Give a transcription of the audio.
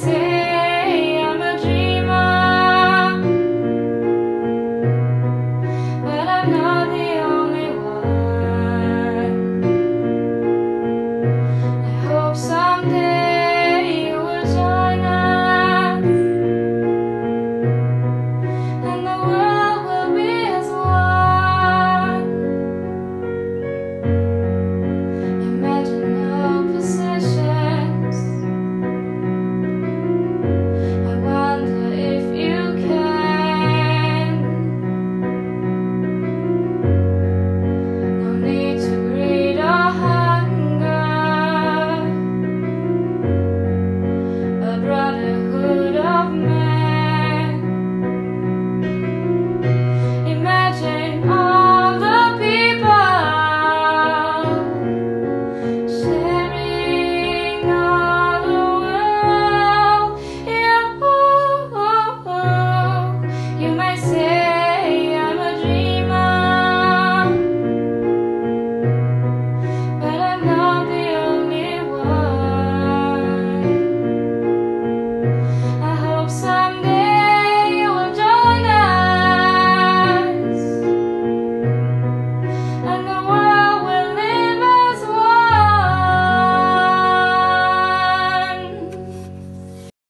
blessed.